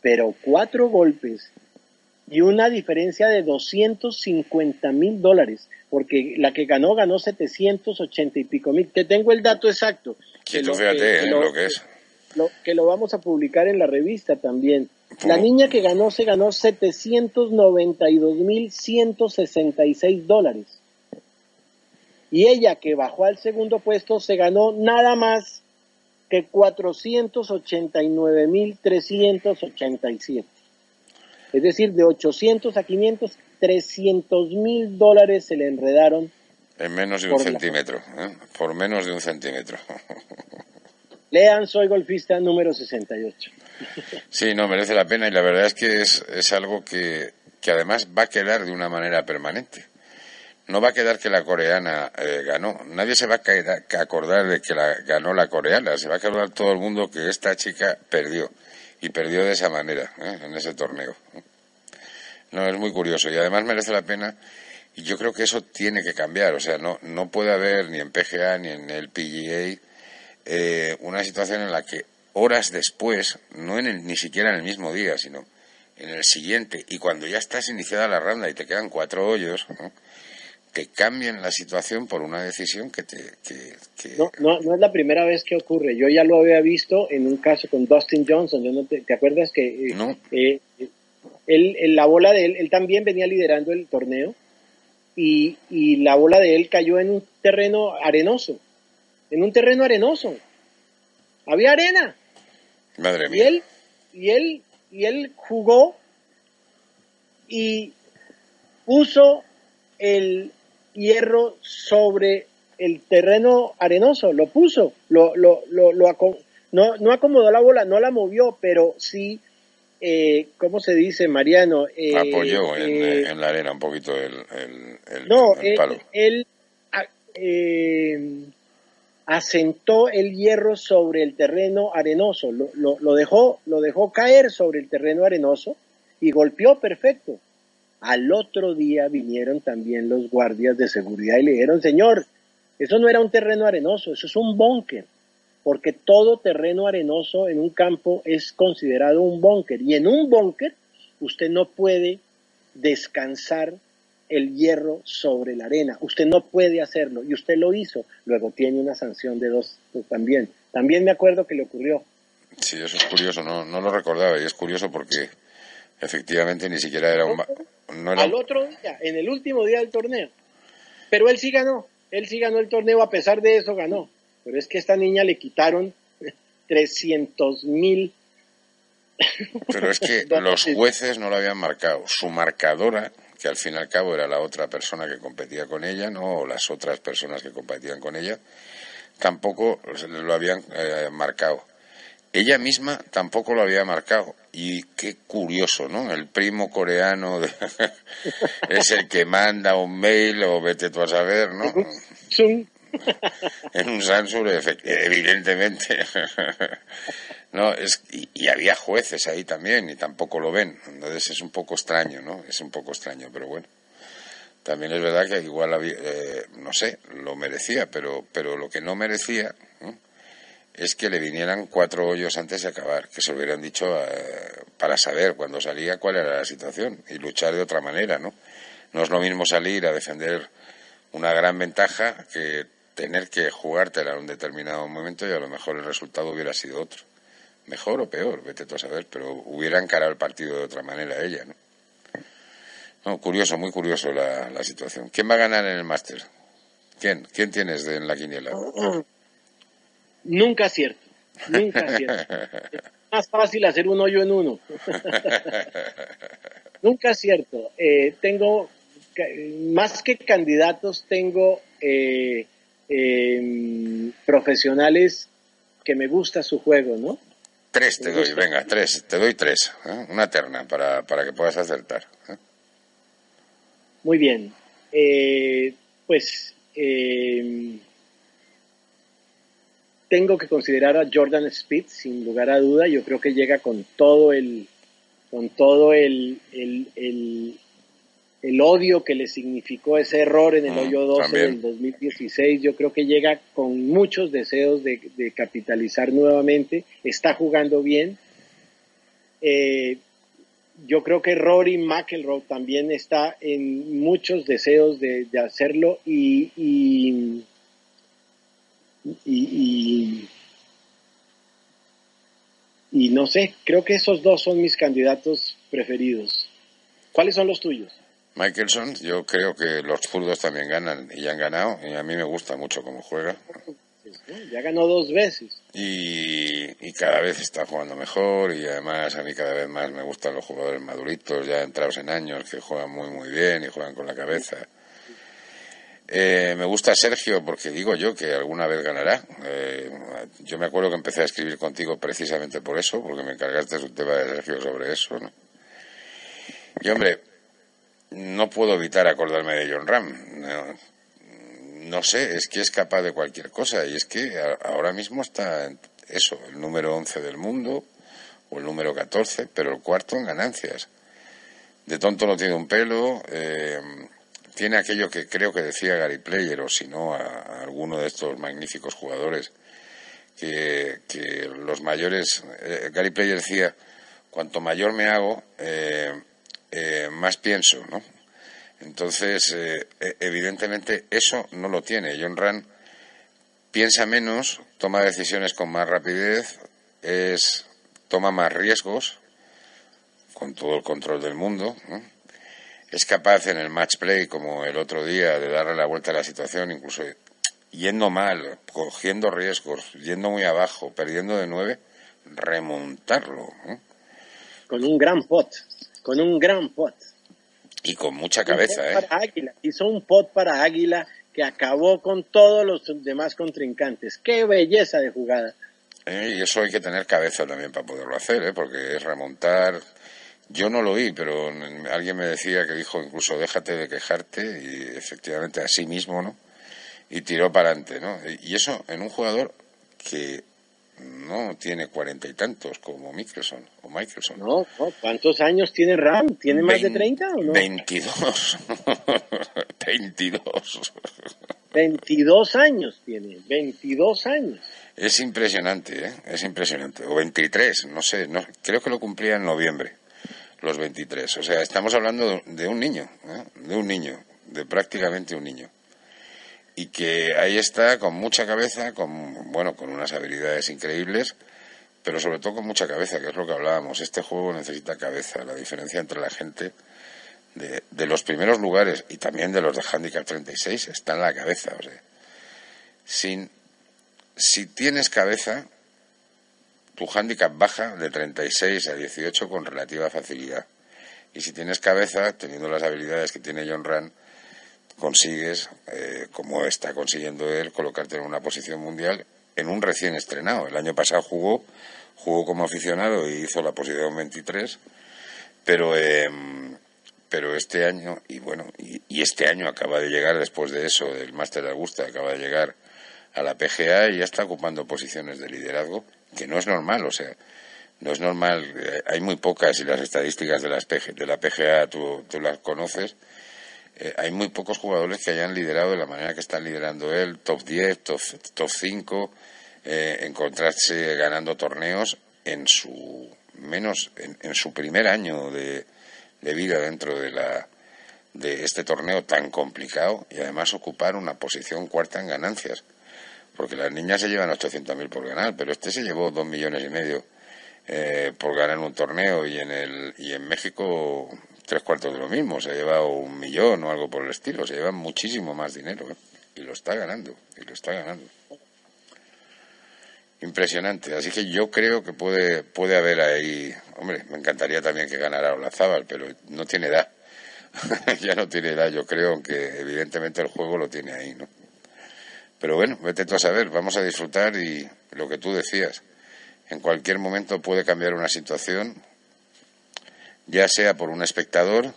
Pero cuatro golpes y una diferencia de 250 mil dólares, porque la que ganó ganó 780 y pico mil. Te tengo el dato exacto. Que, lo, fíjate, eh, lo, que es. que lo vamos a publicar en la revista también. La niña que ganó se ganó 792 mil 166 dólares. Y ella que bajó al segundo puesto se ganó nada más que 489 mil 387. Es decir, de 800 a 500, 300 mil dólares se le enredaron. En menos de un centímetro, ¿eh? por menos de un centímetro. Lean, soy golfista número 68. Sí, no, merece la pena y la verdad es que es, es algo que, que además va a quedar de una manera permanente. No va a quedar que la coreana eh, ganó. Nadie se va a acordar de que la, ganó la coreana. Se va a acordar todo el mundo que esta chica perdió y perdió de esa manera ¿eh? en ese torneo. No, es muy curioso y además merece la pena y yo creo que eso tiene que cambiar. O sea, no, no puede haber ni en PGA ni en el PGA eh, una situación en la que horas después, no en el, ni siquiera en el mismo día, sino en el siguiente, y cuando ya estás iniciada la ronda y te quedan cuatro hoyos. Que cambien la situación por una decisión que te... Que, No, no, no, es la primera vez que ocurre. Yo ya lo había visto en un caso con Dustin Johnson. Yo no te, acuerdas que eh, no. eh, él, la bola de él, él también venía liderando el torneo y, y la bola de él cayó en un terreno arenoso. En un terreno arenoso. Había arena. Madre mía. Y él, y él, y él jugó y puso el hierro sobre el terreno arenoso, lo puso, lo, lo, lo, lo no, no acomodó la bola, no la movió, pero sí, eh, ¿cómo se dice, Mariano? Eh, Apoyó en, eh, en, la arena un poquito el, el, el no, el palo. él, él asentó el hierro sobre el terreno arenoso, lo, lo, lo, dejó, lo dejó caer sobre el terreno arenoso y golpeó perfecto. Al otro día vinieron también los guardias de seguridad y le dijeron, señor, eso no era un terreno arenoso, eso es un búnker, porque todo terreno arenoso en un campo es considerado un búnker. Y en un búnker usted no puede descansar el hierro sobre la arena. Usted no puede hacerlo y usted lo hizo. Luego tiene una sanción de dos pues, también. También me acuerdo que le ocurrió. Sí, eso es curioso, no, no lo recordaba y es curioso porque efectivamente ni siquiera era un... No era... Al otro día, en el último día del torneo. Pero él sí ganó, él sí ganó el torneo, a pesar de eso ganó. Pero es que a esta niña le quitaron 300 mil. Pero es que los jueces no lo habían marcado. Su marcadora, que al fin y al cabo era la otra persona que competía con ella, no o las otras personas que competían con ella, tampoco lo habían eh, marcado. Ella misma tampoco lo había marcado. Y qué curioso, ¿no? El primo coreano de... es el que manda un mail o vete tú a saber, ¿no? en un Samsung, evidentemente. no, es, y, y, había jueces ahí también y tampoco lo ven. Entonces es un poco extraño, ¿no? Es un poco extraño, pero bueno. También es verdad que igual había, eh, no sé, lo merecía, pero, pero lo que no merecía. Es que le vinieran cuatro hoyos antes de acabar, que se lo hubieran dicho eh, para saber cuando salía cuál era la situación y luchar de otra manera, ¿no? No es lo mismo salir a defender una gran ventaja que tener que jugártela en un determinado momento y a lo mejor el resultado hubiera sido otro. Mejor o peor, vete tú a saber, pero hubiera encarado el partido de otra manera ella, ¿no? No, curioso, muy curioso la, la situación. ¿Quién va a ganar en el máster? ¿Quién? ¿Quién tienes de, en la quiniela? Nunca acierto, nunca acierto. es más fácil hacer un hoyo en uno. nunca acierto. Eh, tengo, más que candidatos, tengo eh, eh, profesionales que me gusta su juego, ¿no? Tres te doy, venga, tres, te doy tres, ¿eh? una terna para, para que puedas acertar. ¿eh? Muy bien, eh, pues tengo que considerar a Jordan Speed sin lugar a duda. Yo creo que llega con todo el, con todo el, el, el, el odio que le significó ese error en el Mm, hoyo 12 también. del 2016. Yo creo que llega con muchos deseos de, de capitalizar nuevamente. Está jugando bien. Eh, yo creo que Rory McElroy también está en muchos deseos de, de hacerlo y, y, y, y- y no sé, creo que esos dos son mis candidatos preferidos. ¿Cuáles son los tuyos? Michelson, yo creo que los zurdos también ganan y han ganado, y a mí me gusta mucho cómo juega. Ya ganó dos veces. Y, y cada vez está jugando mejor, y además a mí cada vez más me gustan los jugadores maduritos, ya entrados en años, que juegan muy, muy bien y juegan con la cabeza. Eh, me gusta Sergio porque digo yo que alguna vez ganará. Eh, yo me acuerdo que empecé a escribir contigo precisamente por eso, porque me encargaste un tema de Sergio sobre eso. ¿no? Y hombre, no puedo evitar acordarme de John Ram. No, no sé, es que es capaz de cualquier cosa y es que ahora mismo está eso, el número 11 del mundo, o el número 14, pero el cuarto en ganancias. De tonto no tiene un pelo, eh, tiene aquello que creo que decía Gary Player, o si no, a, alguno de estos magníficos jugadores, que, los mayores, eh, Gary Player decía, cuanto mayor me hago, eh, más pienso, ¿no? Entonces, e, evidentemente, eso no lo tiene. John Rand piensa menos, toma decisiones con más rapidez, es, toma más riesgos, con todo el control del mundo. Es capaz en el match play, como el otro día, de darle la vuelta a la situación, incluso yendo mal, cogiendo riesgos, yendo muy abajo, perdiendo de nueve, remontarlo. Con un gran pot, con un gran pot. Y con mucha cabeza, ¿eh? Águila. Hizo un pot para Águila que acabó con todos los demás contrincantes. ¡Qué belleza de jugada! Eh, y eso hay que tener cabeza también para poderlo hacer, ¿eh? porque es remontar. Yo no lo oí, pero alguien me decía que dijo incluso déjate de quejarte y efectivamente así mismo, ¿no? Y tiró para adelante, ¿no? Y eso en un jugador que no tiene cuarenta y tantos como Mickelson o Michelson. No, ¿cuántos años tiene Ram? ¿Tiene más de 30 o no? 22. 22. 22 años tiene, 22 años. Es impresionante, ¿eh? Es impresionante. O 23, no sé, no, creo que lo cumplía en noviembre, los 23. O sea, estamos hablando de un niño, ¿eh? de un niño, de prácticamente un niño y que ahí está con mucha cabeza, con bueno, con unas habilidades increíbles, pero sobre todo con mucha cabeza, que es lo que hablábamos. Este juego necesita cabeza. La diferencia entre la gente de, de los primeros lugares y también de los de Handicap 36 está en la cabeza. O sea, sin, si tienes cabeza, tu handicap baja de 36 a 18 con relativa facilidad. Y si tienes cabeza, teniendo las habilidades que tiene John Rand, consigues, eh, como está consiguiendo él, colocarte en una posición mundial en un recién estrenado. El año pasado jugó, jugó como aficionado y hizo la posición 23, pero, em, pero este año, y bueno, y, este año acaba de llegar después de eso, del Máster Augusta, acaba de llegar a la PGA y ya está ocupando posiciones de liderazgo, que no es normal, o sea, no es normal, eh, hay muy pocas y las estadísticas de, las de la PGA tú, las conoces, eh, hay muy pocos jugadores que hayan liderado de la manera que están liderando él, top 10, top, top 5, eh, encontrarse ganando torneos en su menos en, su primer año de, vida dentro de la de este torneo tan complicado y además ocupar una posición cuarta en ganancias porque las niñas se llevan 800.000 por ganar pero este se llevó dos millones y medio eh, por ganar un torneo y en el y en México tres cuartos de lo mismo, se ha llevado un millón o algo por el estilo, se lleva muchísimo más dinero ¿eh? y lo está ganando, y lo está ganando. Impresionante, así que yo creo que puede, puede haber ahí, hombre, me encantaría también que ganara Olazábal, pero no tiene edad, ya no tiene edad, yo creo, aunque evidentemente el juego lo tiene ahí, ¿no? Pero bueno, vete tú a saber, vamos a disfrutar y lo que tú decías, en cualquier momento puede cambiar una situación ya sea por un espectador,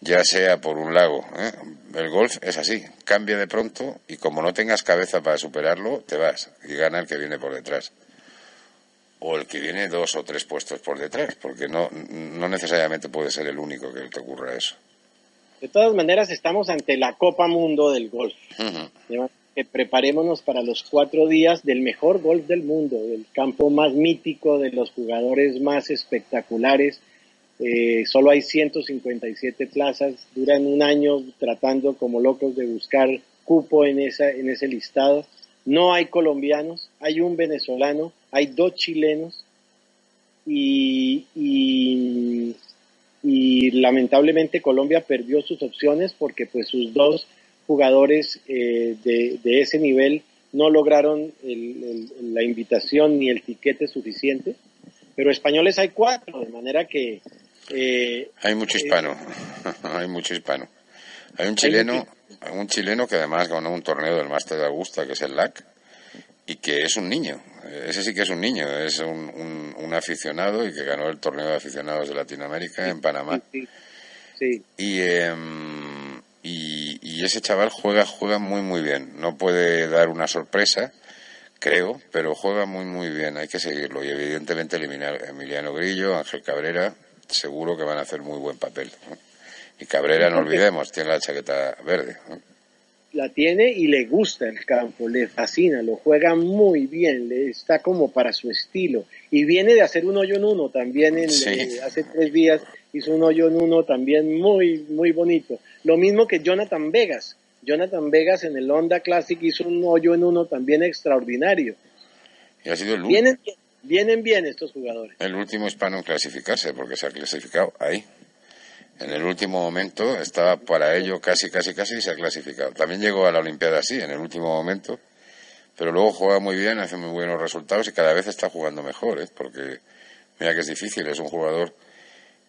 ya sea por un lago. ¿eh? El golf es así, cambia de pronto y como no tengas cabeza para superarlo, te vas y gana el que viene por detrás. O el que viene dos o tres puestos por detrás, porque no, no necesariamente puede ser el único que te ocurra eso. De todas maneras, estamos ante la Copa Mundo del golf. Preparémonos para los cuatro días del mejor golf del mundo, del campo más mítico, de los jugadores más espectaculares eh, solo hay 157 plazas, duran un año tratando como locos de buscar cupo en, esa, en ese listado. No hay colombianos, hay un venezolano, hay dos chilenos y, y, lamentablemente Colombia perdió sus opciones porque pues sus dos jugadores eh, de, de, ese nivel no lograron la invitación ni el tiquete suficiente. Pero españoles hay cuatro, de manera que eh, hay mucho hispano, eh, hay mucho hispano. Hay un chileno, un chileno que además ganó un torneo del Máster de Augusta, que es el LAC, y que es un niño. Ese sí que es un niño, es un, un, aficionado y que ganó el torneo de aficionados de Latinoamérica en Panamá. Sí, y, y, ese chaval juega, juega muy, muy bien. No puede dar una sorpresa, creo, pero juega muy muy bien, hay que seguirlo y evidentemente eliminar a Emiliano Grillo, Ángel Cabrera, seguro que van a hacer muy buen papel. Y Cabrera, no olvidemos, tiene la chaqueta verde. La tiene y le gusta el campo, le fascina, lo juega muy bien, le está como para su estilo. Y viene de hacer un hoyo en uno también en, eh, hace tres días hizo un hoyo en uno también muy, muy bonito. Lo mismo que Jonathan Vegas. Jonathan Vegas en el Honda Classic hizo un hoyo en uno también extraordinario. Y ha sido el vienen, vienen bien estos jugadores. El último hispano en clasificarse, porque se ha clasificado ahí. En el último momento estaba para ello casi, casi, casi y se ha clasificado. También llegó a la Olimpiada así, en el último momento, pero luego juega muy bien, hace muy buenos resultados y cada vez está jugando mejor, ¿eh? porque mira que es difícil, es un jugador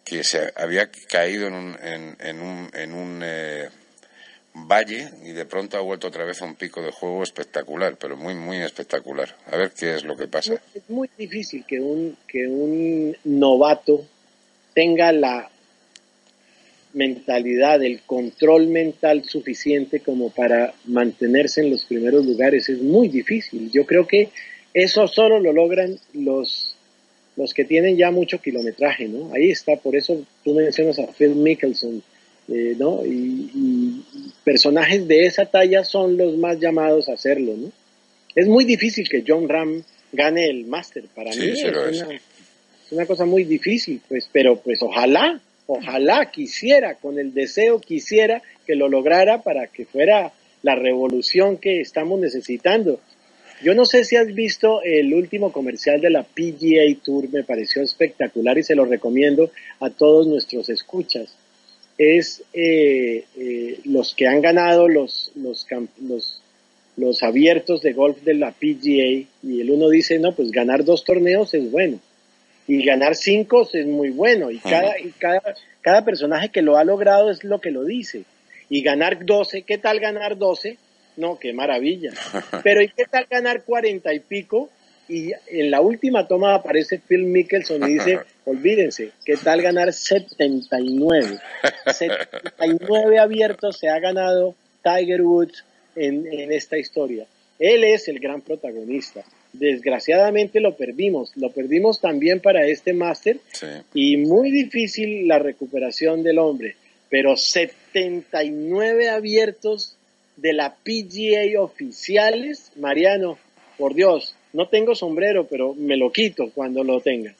que se había caído en un, en, un, en un eh, valle y de pronto ha vuelto otra vez a un pico de juego espectacular, pero muy, muy espectacular. A ver qué es lo que pasa. Es muy difícil que un, que un novato tenga la mentalidad, el control mental suficiente como para mantenerse en los primeros lugares. Es muy difícil. Yo creo que eso solo lo logran los, los que tienen ya mucho kilometraje, ¿no? Ahí está, por eso tú mencionas a Phil Mickelson, eh, ¿no? Y, personajes de esa talla son los más llamados a hacerlo, ¿no? Es muy difícil que John Ram gane el máster, para mí es, una, es una cosa muy difícil, pues, pero pues ojalá, ojalá quisiera, con el deseo quisiera que lo lograra para que fuera la revolución que estamos necesitando. Yo no sé si has visto el último comercial de la PGA Tour, me pareció espectacular y se lo recomiendo a todos nuestros escuchas. Es eh, eh, los que han ganado los, los, los, los abiertos de golf de la PGA y el uno dice, no, pues ganar dos torneos es bueno y ganar cinco es muy bueno y cada, y cada, cada personaje que lo ha logrado es lo que lo dice. Y ganar 12, ¿qué tal ganar 12? No, qué maravilla. Pero ¿y qué tal ganar cuarenta y pico? y en la última toma aparece Phil Mickelson y dice, olvídense, ¿qué tal ganar 79? 79 abiertos se ha ganado Tiger Woods en, en esta historia. Él es el gran protagonista. Desgraciadamente lo perdimos, lo perdimos también para este máster y muy difícil la recuperación del hombre, pero 79 abiertos de la PGA oficiales, Mariano, por Dios, no tengo sombrero, pero me lo quito cuando lo tenga.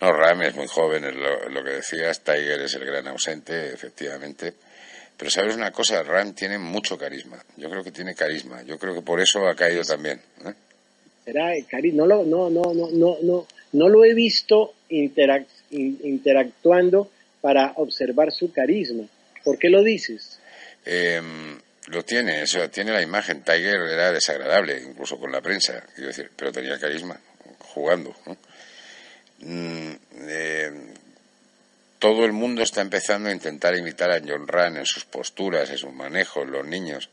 No, Ram es muy joven, es lo, que decías, Tiger es el gran ausente, efectivamente. Pero sabes una cosa, Ram tiene mucho carisma. Yo creo que tiene carisma. Yo creo que por eso ha caído también. ¿eh? Será carisma. No, no, no, no, no, no, no lo he visto interactuando para observar su carisma. ¿Por qué lo dices? Eh, lo tiene, eso tiene la imagen. Tiger era desagradable, incluso con la prensa, quiero decir, pero tenía carisma jugando. Mm, eh, todo el mundo está empezando a intentar imitar a John Run en sus posturas, en sus manejos, los niños.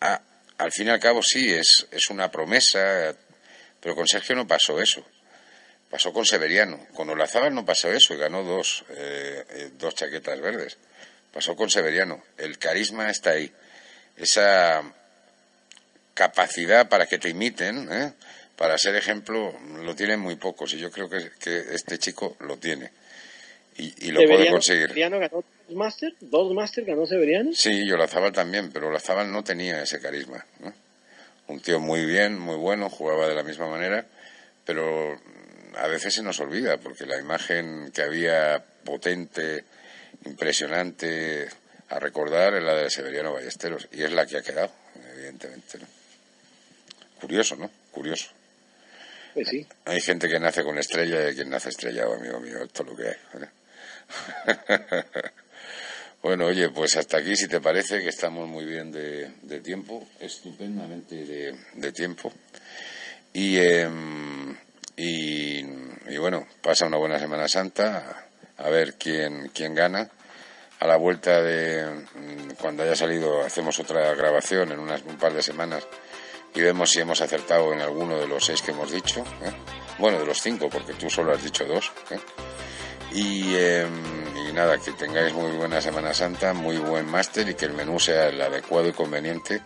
al fin y al cabo sí, es, es una promesa, pero con Sergio no pasó eso. Pasó con Severiano. Con Olazábal no pasó eso y ganó dos, eh, eh, dos chaquetas verdes. Pasó con Severiano. El carisma está ahí. Esa capacidad para que te imiten, ¿eh? para ser ejemplo, lo tienen muy pocos. Y yo creo que, este chico lo tiene. Y, lo puede conseguir. ¿Severiano ganó dos máster? ¿Dos máster ganó Severiano? Sí, yo Olazábal también, pero Olazábal no tenía ese carisma. Un tío muy bien, muy bueno, jugaba de la misma manera, pero a veces se nos olvida, porque la imagen que había potente impresionante a recordar es la de Severiano Ballesteros y es la que ha quedado, evidentemente. Curioso, ¿no? Curioso. Pues sí. Hay gente que nace con estrella y hay quien nace estrellado, amigo mío. Esto es lo que hay. bueno, oye, pues hasta aquí, si te parece, que estamos muy bien de, tiempo, estupendamente de, tiempo. Y, em, y, y bueno, pasa una buena Semana Santa a ver quién, quién gana. A la vuelta de mm, cuando haya salido, hacemos otra grabación en unas, un par de semanas y vemos si hemos acertado en alguno de los seis que hemos dicho. ¿eh? Bueno, de los cinco, porque tú solo has dicho dos. ¿eh? Y, em, y, nada, que tengáis muy buena Semana Santa, muy buen máster y que el menú sea el adecuado y conveniente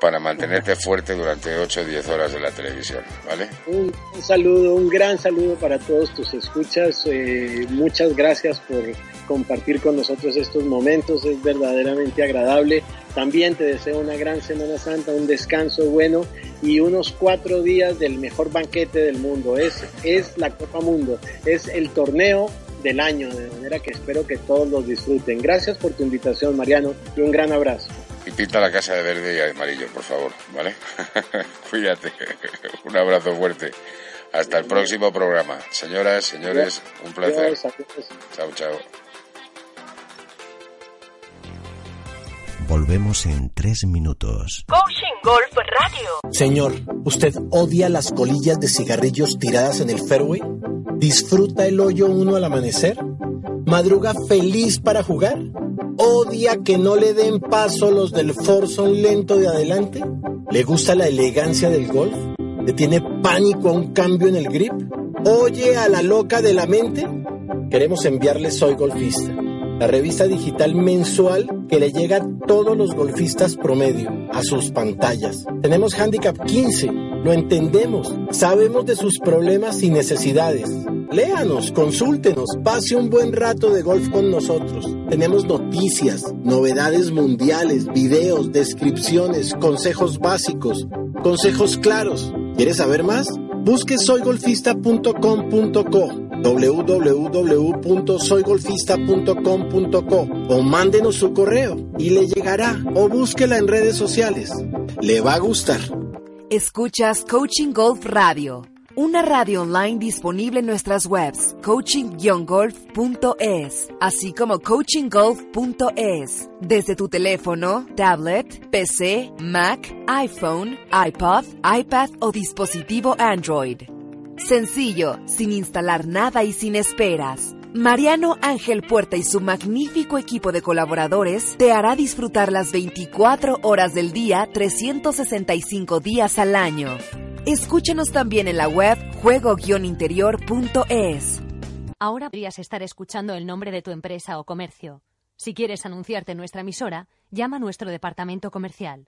para mantenerte fuerte durante 8 o 10 horas de la televisión, ¿vale? Un, saludo, un gran saludo para todos tus escuchas. Eh, muchas gracias por compartir con nosotros estos momentos, es verdaderamente agradable. También te deseo una gran Semana Santa, un descanso bueno y unos cuatro días del mejor banquete del mundo. Es, es la Copa Mundo, es el torneo del año, de manera que espero que todos los disfruten. Gracias por tu invitación, Mariano, y un gran abrazo. Y pinta la casa de verde y amarillo, por favor, ¿vale? Cuídate. un abrazo fuerte. Hasta el próximo programa. Señoras, señores, un placer. Chao, chao. Volvemos en tres minutos. Coaching Golf Radio. Señor, ¿usted odia las colillas de cigarrillos tiradas en el fairway? ¿Disfruta el hoyo uno al amanecer? ¿Madruga feliz para jugar? ¿Odia que no le den paso los del Forson lento de adelante? ¿Le gusta la elegancia del golf? ¿Le tiene pánico a un cambio en el grip? ¿Oye a la loca de la mente? Queremos enviarle Soy Golfista la revista digital mensual que le llega a todos los golfistas promedio, a sus pantallas. Tenemos Handicap 15, lo entendemos, sabemos de sus problemas y necesidades. Léanos, consúltenos, pase un buen rato de golf con nosotros. Tenemos noticias, novedades mundiales, videos, descripciones, consejos básicos, consejos claros. ¿Quieres saber más? Busque soygolfista.com.co www.soygolfista.com.co o mándenos su correo y le llegará o búsquela en redes sociales. Le va a gustar. Escuchas Coaching Golf Radio, una radio online disponible en nuestras webs coaching-golf.es, así como coachinggolf.es, desde tu teléfono, tablet, PC, Mac, iPhone, iPod, iPad o dispositivo Android. Sencillo, sin instalar nada y sin esperas. Mariano Ángel Puerta y su magnífico equipo de colaboradores te hará disfrutar las 24 horas del día, 365 días al año. Escúchanos también en la web juego-interior.es. Ahora podrías estar escuchando el nombre de tu empresa o comercio. Si quieres anunciarte en nuestra emisora, llama a nuestro departamento comercial.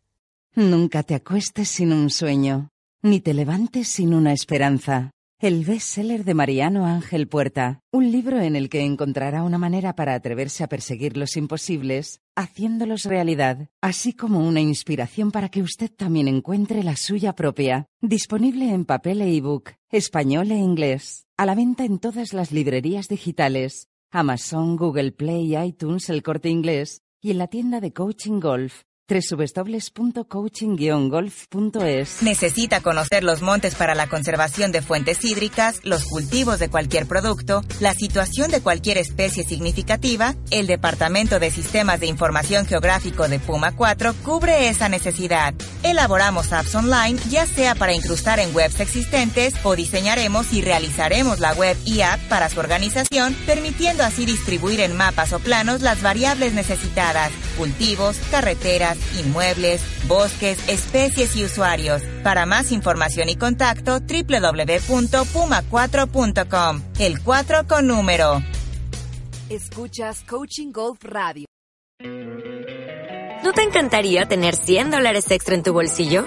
Nunca te acuestes sin un sueño, ni te levantes sin una esperanza. El bestseller de Mariano Ángel Puerta, un libro en el que encontrará una manera para atreverse a perseguir los imposibles, haciéndolos realidad, así como una inspiración para que usted también encuentre la suya propia. Disponible en papel e ebook, español e inglés, a la venta en todas las librerías digitales, Amazon, Google Play, iTunes, El Corte Inglés y en la tienda de Coaching Golf www.coaching-golf.es. Necesita conocer los montes para la conservación de fuentes hídricas, los cultivos de cualquier producto, la situación de cualquier especie significativa. El Departamento de Sistemas de Información Geográfico de Puma 4 cubre esa necesidad. Elaboramos apps online, ya sea para incrustar en webs existentes o diseñaremos y realizaremos la web y app para su organización, permitiendo así distribuir en mapas o planos las variables necesitadas, cultivos, carreteras, inmuebles, bosques, especies y usuarios. Para más información y contacto, www.puma4.com. El 4 con número. Escuchas Coaching Golf Radio. ¿No te encantaría tener 100 dólares extra en tu bolsillo?